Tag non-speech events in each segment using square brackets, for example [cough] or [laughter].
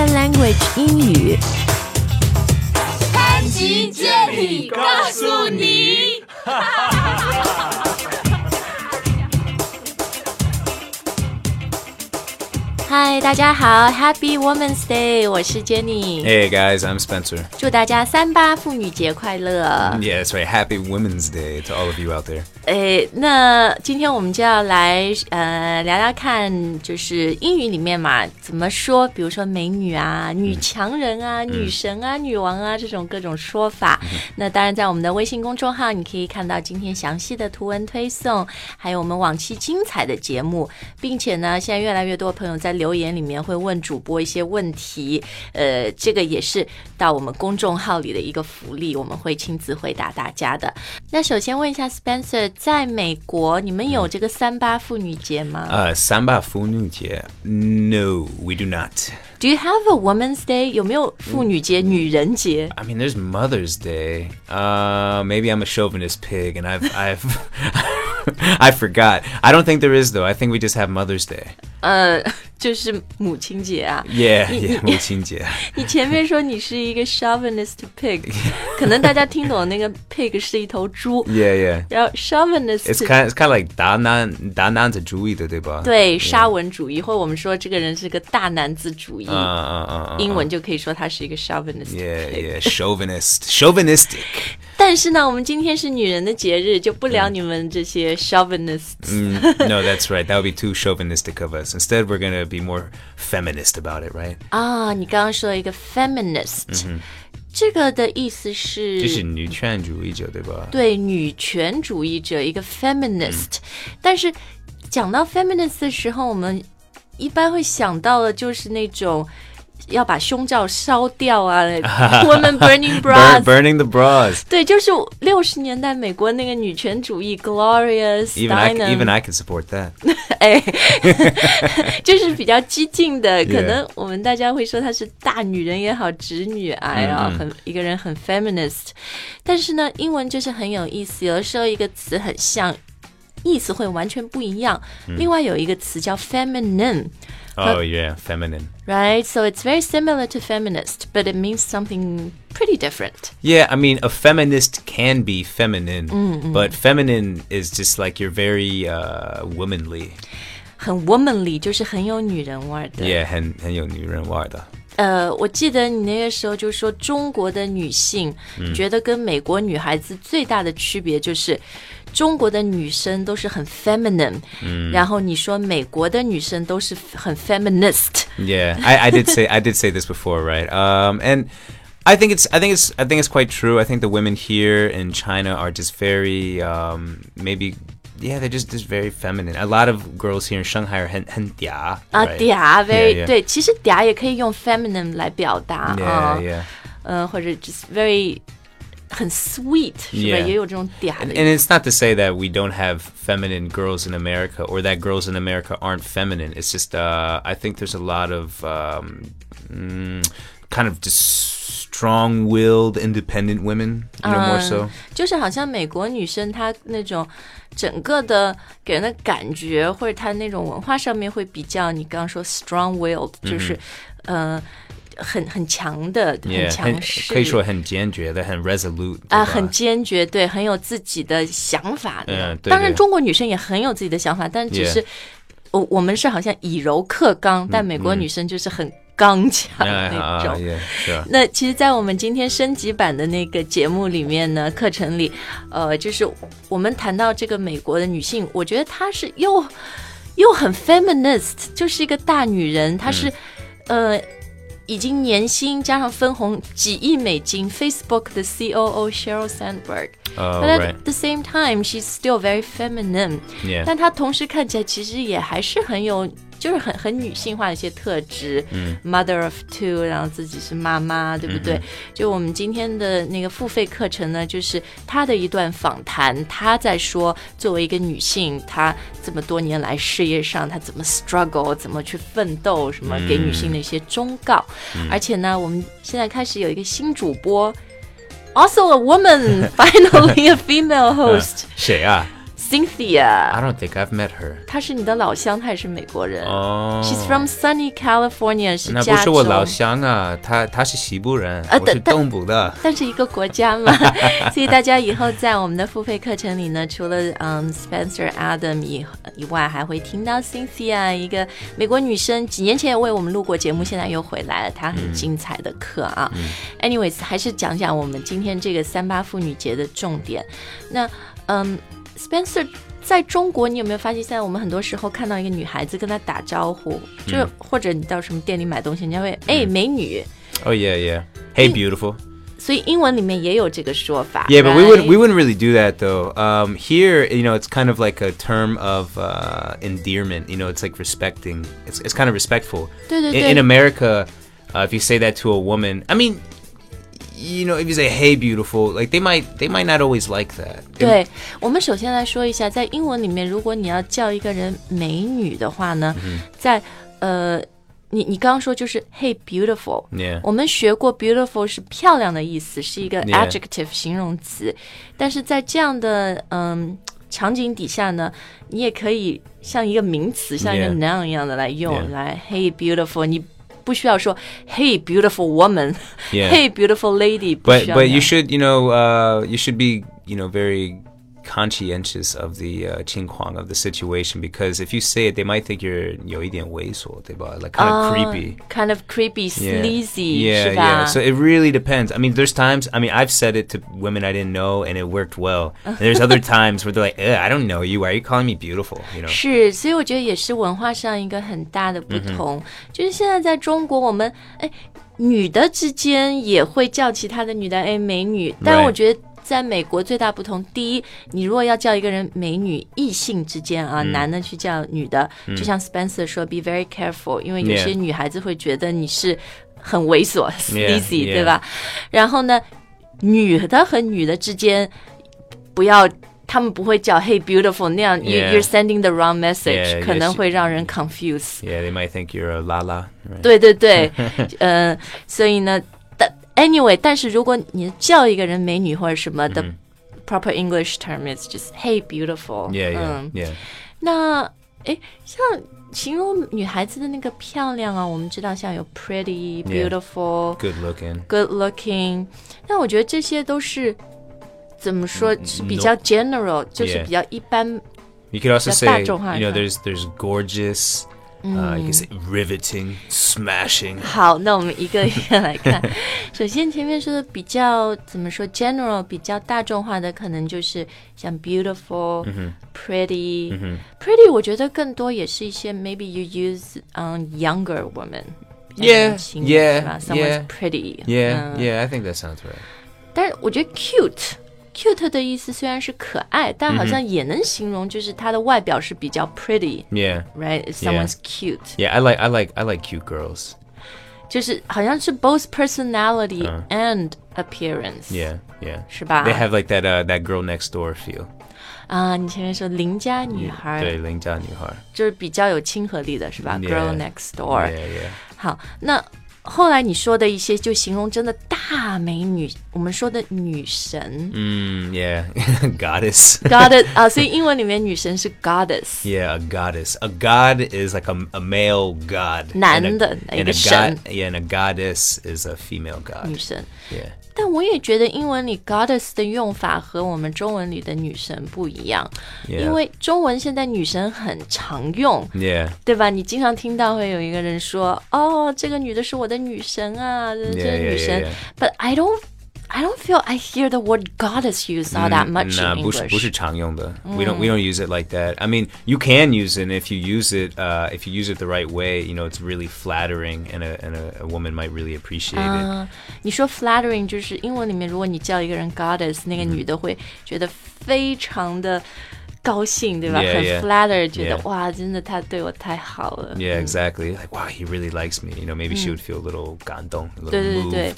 language 英语。潘集姐，你告诉你。[laughs] 嗨，大家好，Happy Women's Day，我是 Jenny。Hey guys, I'm Spencer. 祝大家三八妇女节快乐。Yeah, that's right. Happy Women's Day to all of you out there. 诶，那今天我们就要来呃聊聊看，就是英语里面嘛怎么说，比如说美女啊、女强人啊、女神啊、女王啊这种各种说法。那当然，在我们的微信公众号，你可以看到今天详细的图文推送，还有我们往期精彩的节目，并且呢，现在越来越多朋友在留言里面会问主播一些问题，呃，这个也是到我们公众号里的一个福利，我们会亲自回答大家的。那首先问一下 Spencer，在美国你们有这个三八妇女节吗、Uh, Samba Funujie. No, we do not. d o you have a Women's Day？有没有妇女节、女人节？I mean, there's Mother's Day. Uh, maybe I'm a chauvinist pig, and I've, I've, [laughs] I forgot. I don't think there is though. I think we just have Mother's Day. 呃，就是母亲节啊。 Yeah, [laughs] Y- yeah, 母亲节.你前面说你是一个 [laughs] chauvinist pig，可能大家听懂那个 pig 是一头猪， Yeah, yeah. 然后 chauvinist It's kind, it's kind of like 大男大男子主义的，对吧？对沙文主义，或我们说这个人是个大男子主义， Uh, uh, uh, uh, 英文就可以说他是一个 chauvinist Yeah, pig。 yeah, chauvinist, chauvinistic. 但是呢，我们今天是女人的节日，就不聊你们这些 chauvinists。Mm, no, that's right. That would be too chauvinistic of us. Instead, we're gonna be more feminist about it, right? 啊，你刚刚说了一个 feminist，、这个的意思是就是女权主义者，对吧？对女权主义者一个 feminist，、但是讲到 feminist 的时候，我们一般会想到的就是那种要把胸罩烧掉啊，women burning bras。Burn, burning the bras. 对，就是六十年代美国那个女权主义，Gloria Even I, Steinem，even I can support that. 哎，就是比较激进的，可能我们大家会说她是大女人也好，直女癌啊，很一个人很 feminist，但是呢，英文就是很有意思，有的时候一个词很像。意思会完全不一样。嗯另外有一个词叫 feminine，right？ Oh yeah, feminine. So it's very similar to feminist, but it means something pretty different. Yeah, I mean, a feminist can be feminine, but feminine is just like you're very uh, womanly. 很 womanly，就是很有女人味儿的。 Yeah, 很很有女人味的。 呃，我记得你那个时候就说中国的女性觉得跟美国女孩子最大的区别就是，中国的女生都是很 feminine，、嗯、然后你说美国的女生都是很 feminist。Yeah, I, I did say I did say this before, right? Um, and I think it's I think it's I think it's quite true. I think the women here in China are just very um, maybe yeah they're just just very feminine. A lot of girls here in Shanghai are 很很嗲啊 right?，嗲 very Yeah, yeah. 对，其实嗲也可以用 feminine 来表达 Yeah, 啊， yeah. 呃，或者 just very 很 sweet 是吧 Yeah. 也有这种嗲的 And it's not to say that we don't have feminine girls in America or that girls in America aren't feminine. It's just uh, I think there's a lot of um, mm, kind of just strong-willed, independent women. You know, more so. 就是好像美国女生她那种整个的给人的感觉，或者她那种文化上面会比较，你刚刚说 strong-willed，就是、呃很很强的，很 Yeah, 强势，可以说很坚决的，很 resolute 啊，对吧很坚决，对，很有自己的想法的。嗯对当然，对中国女生也很有自己的想法，但只 Yeah 是我我们是好像以柔克刚，但美国女生就是很 刚强啊那啊种。那其实，在我们今天升级版的那个节目里面呢，课程里，呃，就是我们谈到这个美国的女性，我觉得她是又又很 feminist，就是一个大女人，她是、呃。已经年薪加上分红几亿美金，Facebook 的 COO Sheryl Sandberg，Oh, but at the same time she's still very feminine，Yeah. 但她同时看起来其实也还是很有，就是很很女性化的一些特质。嗯，mother of two，然后自己是妈妈，对不对？就我们今天的那个付费课程呢，就是她的一段访谈，她在说作为一个女性，她这么多年来事业上她怎么 struggle，怎么去奋斗，什么给女性的一些忠告。而且呢，我们现在开始有一个新主播。Also a woman, [laughs] finally a female [laughs] host. 谁啊？Cynthia， I don't think I've met her. 她是你的老乡，她也是美国人。哦 She's from sunny California，是那不加州。是我老乡啊，他他是西部人，我是啊但但东部的。但是一个国家嘛，所以大家以后在我们的付费课程里呢，除了嗯 Spencer Adam 以以外，还会听到 Cynthia 一个美国女生，几年前也为我们录过节目，现在又回来了，她很精彩的课啊。Anyways，还是讲讲我们今天这个三八妇女节的重点。那嗯 ，Spencer。在中国，你有没有发现，现在我们很多时候看到一个女孩子跟她打招呼，就是或者你到什么店里买东西，人家会哎美女， Oh yeah, yeah. Hey, beautiful. 所以英文里面也有这个说法。 Yeah, but we would we right？ wouldn't really do that though. Um, here, you know, it's kind of like a term of uh, endearment. You know, it's like respecting. It's it's kind of respectful. 对对 In, in 对， America, uh, if you say that to a woman, I mean, you know, if you say "Hey, beautiful," like they might they might not always like that. They- 对我们首先来说一下，在英文里面，如果你要叫一个人美女的话呢，嗯在呃，你你刚刚说就是 Hey beautiful， Yeah. 我们学过 beautiful 是漂亮的意思，是一个 Yeah. adjective 形容词，但是在这样的嗯。场景底下呢，你也可以像一个名词，像一个 Yeah. noun 一样的来用 Yeah. 来 Hey beautiful，你 不需要说 Hey beautiful woman，Hey [laughs] Yeah. beautiful lady，不 But 需要 but 那 you 样 should you know uh, you should be you know very conscientious of the uh, 情况 of the situation because if you say it, they might think you're 有一点猥琐，对吧? Like kind of creepy. kind of creepy, Yeah. sleazy， Yeah, 是吧 yeah. So it really depends. I mean, there's times. I mean, I've said it to women I didn't know, and it worked well. [laughs] And there's other times where they're like, "Ugh, "I don't know you. Why are you calling me beautiful?" You know. 是，所以我觉得也是文化上一个很大的不同。就是现在在中国，我们哎，女的之间也会叫其他的女的哎美女，但 Right. 我觉得。 在美国最大不同，第一，你如果要叫一个人美女，异性之间啊，男的去叫女的，就像 Spencer 说，be very careful，因为有些女孩子会觉得你是很猥琐 sleazy，、对吧？然后呢，女的和女的之间不要，他们不会叫 Hey beautiful 那样 you you're sending the wrong message，、可能.会让人 confuse。Yeah, they might think you're a lala. 对对对，呃，所以呢，但 anyway，但是如果你叫一个人美女或者什么的、proper English term is just Hey beautiful。 Yeah, yeah, 嗯， yeah. 那诶，像形容女孩子的那个漂亮啊，我们知道像有 pretty、 Yeah. beautiful、 Good looking. good looking，但我觉得这些都是怎么说嗯是比较 general，就是 Yeah. 比较一般。 You could also 比较 say, 大众化 you know, 的。 there's there's gorgeous. [laughs] Uh, you can say riveting, smashing. 好，那我们一个一个来看。首先前面说的比较怎么说 general 比较大众化的，可能就是像 beautiful、pretty、pretty，我觉得更多也是一些 maybe you use on younger women。比较 Yeah, 年轻 yeah, 是吧 Someone's yeah. pretty。 Yeah, 嗯 yeah, I think that sounds right. 但是我觉得 cute。 Cute 的意思虽然是可爱，但好像也能形容，就是它的外表是比较 pretty，right？Yeah, If someone's cute，yeah. I like I like I like cute girls. 就是好像是 both personality and appearance，Yeah, yeah. 是吧 They have like that uh, that girl next door feel. 啊，你前面说邻家女孩，对，邻家女孩。就是比较有亲和力的，是吧. Girl next door。Yeah, yeah. 好，那后来你说的一些就形容真的大美女，我们说的女神 Mm, yeah. goddess. ，goddess [laughs] [laughs] 啊，所以英文里面女神是 goddess。 Yeah, a goddess. A god is like a, a male god. 男 And a- 的， and 一个 a 神。 god, yeah, and a goddess is a female god. 女神， Yeah. 但我也觉得英文里 goddess 的用法和我们中文里的女神不一样 Yeah. 因为中文现在女神很常用， Yeah. 对吧？你经常听到会有一个人说：“哦，这个女的是我的女神啊，这 Yeah, 这个 yeah, 女神。 yeah, yeah. But I don't, I don't feel I hear the word goddess used all that much Nah, in 不是 English. 不是常用的. We don't we don't use it like that. I mean, you can use it and if you use it uh, if you use it the right way, you know, it's really flattering and a and a, a woman might really appreciate it. 嗯，你说 flattering 就是英文里面，如果你叫一个人 goddess，那个女的会觉得非常的 高兴，对吧很 flatter，觉得.哇，真的他对我太好了。Yeah, exactly. Like, wow, he really likes me. You know, maybe she would feel a little 感动, a little 对对对 moved. 对对对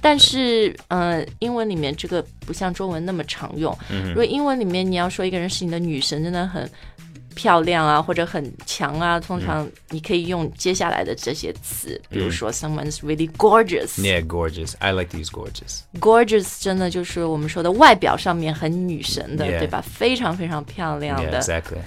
但是，呃，英文里面这个不像中文那么常用。如果英文里面你要说一个人是你的女神，真的很漂亮啊，或者很强啊，通常你可以用接下来的这些词，比如说 someone's really gorgeous。Yeah, gorgeous. I like to use gorgeous. gorgeous 真的就是我们说的外表上面很女神的对吧？非常非常漂亮的。exactly.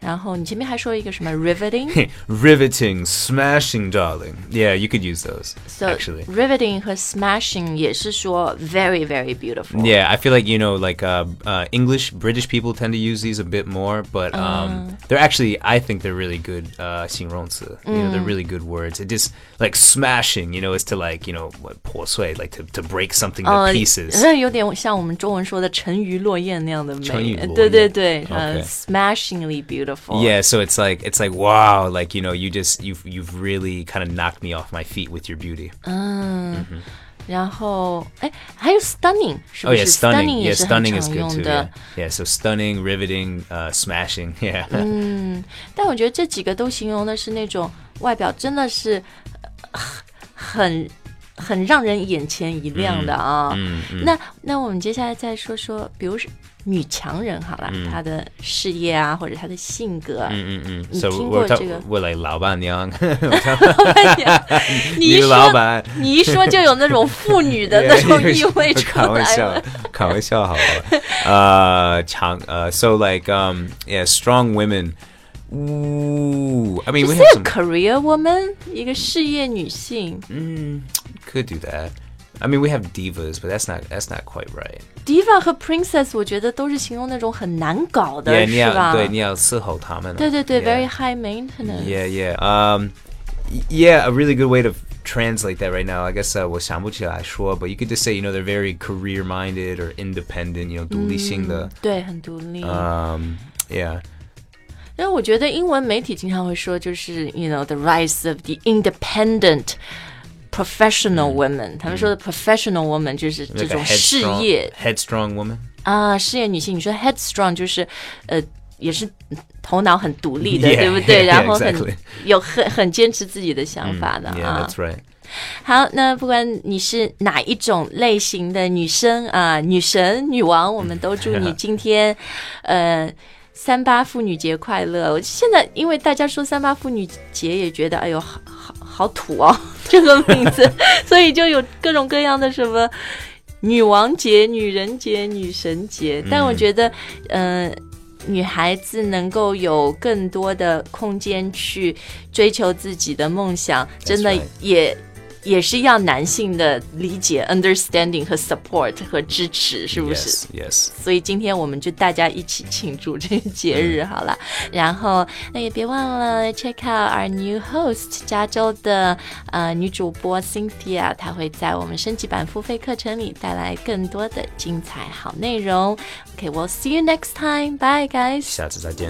然后你前面还说一个什么 [laughs] riveting。 Riveting, smashing, darling. Yeah, you could use those. So actually. riveting 和 smashing 也是说 very very beautiful。 Yeah, I feel like you know, like uh, uh, English, British people tend to use these a bit more, but um, they're actually, I think they're really good. Uh, 形容词, you know, they're really good words. It just like smashing, you know, is to like you know what 破碎, like to to break something to 呃 pieces. [laughs] 那有点像我们中文说的沉鱼落雁那样的美沉鱼落，雁对对对，呃 OK ，smashingly beautiful。 Yeah, so it's like it's like wow, like you know, you just you've you've really kind of knocked me off my feet with your beauty. 然后，哎，还有 stunning，是 Oh 不 yeah, 是 stunning. 也 Yeah, 是很 stunning is 常 good 用 too. 的 Yeah.。yeah, so stunning, riveting, uh, smashing. [laughs] Yeah. 但我觉得这几个都形容的是那种外表真的是呃很很让人眼前一亮的啊。嗯那那我们接下来再说说，比如是 女强人好了，她的事业啊，或者她的性格，嗯嗯嗯，你听过这个？未来老板娘，老板娘，女老板，你一说就有那种妇女的那种意味出来了。[laughs] [laughs] 开玩笑，开玩笑，好吧。呃，强呃，so like um yeah strong women. Ooh, I mean we have career woman，一个事业女性。嗯，could do that. I mean we have divas, but that's not that's not quite right. ，diva 和 princess，我觉得都是形容那种很难搞的 Yeah, 你要是吧？对你要伺候他们。对对对 Yeah. ，very high maintenance。 Yeah, yeah. Um, y- yeah, a really good way to translate that right now. I guess uh, 我想不起来说, but you could just say, you know, they're very career-minded or independent, you know, 独立性的。对，很独立。 Um, yeah. 因为我觉得英文媒体经常会说，就是 you know the rise of the independent professional women 他们说的 professional woman 就是这种事业，headstrong woman 啊，事业女性，你说 headstrong 就是呃也是头脑很独立的，对不对？[laughs] 然后很有很很坚持自己的想法的啊。好，那不管你是哪一种类型的女生啊，女神女王，我们都祝你 [laughs] 今天呃三八妇女节快乐。我现在因为大家说三八妇女节也觉得哎呦好好。好土哦，这个名字，[laughs] 所以就有各种各样的什么女王节、女人节、女神节。但我觉得，嗯、女孩子能够有更多的空间去追求自己的梦想，真的 right. 也也是要男性的理解、understanding 和 support 和支持，是不是 Yes, yes. 所以今天我们就大家一起庆祝这个节日好了。然后那也别忘了 check out our new host 加州的呃女主播 Cynthia，她会在我们升级版付费课程里带来更多的精彩好内容。Okay, we'll see you next time. Bye, guys. 下次再见。